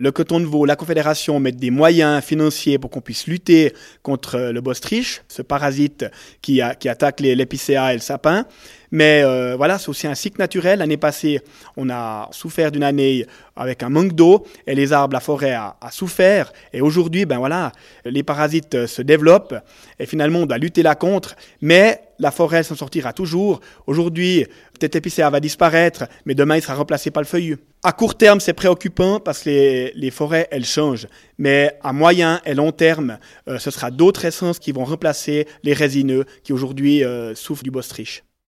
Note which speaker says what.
Speaker 1: le coton de veau, la Confédération mettent des moyens financiers pour qu'on puisse lutter contre le bostriche, ce parasite qui, attaque l'épicéa et le sapin. Mais euh, voilà, c'est aussi un cycle naturel. L'année passée, on a souffert d'une année avec un manque d'eau et les arbres, la forêt a, souffert. Et aujourd'hui, ben voilà, les parasites euh, se développent et finalement, on doit lutter là contre. Mais la forêt s'en sortira toujours. Aujourd'hui, peut-être l'épicéa va disparaître, mais demain, il sera remplacé par le feuillu. À court terme, c'est préoccupant parce que les, forêts, elles changent. Mais à moyen et long terme, euh, ce sera d'autres essences qui vont remplacer les résineux qui aujourd'hui souffrent du bostriche.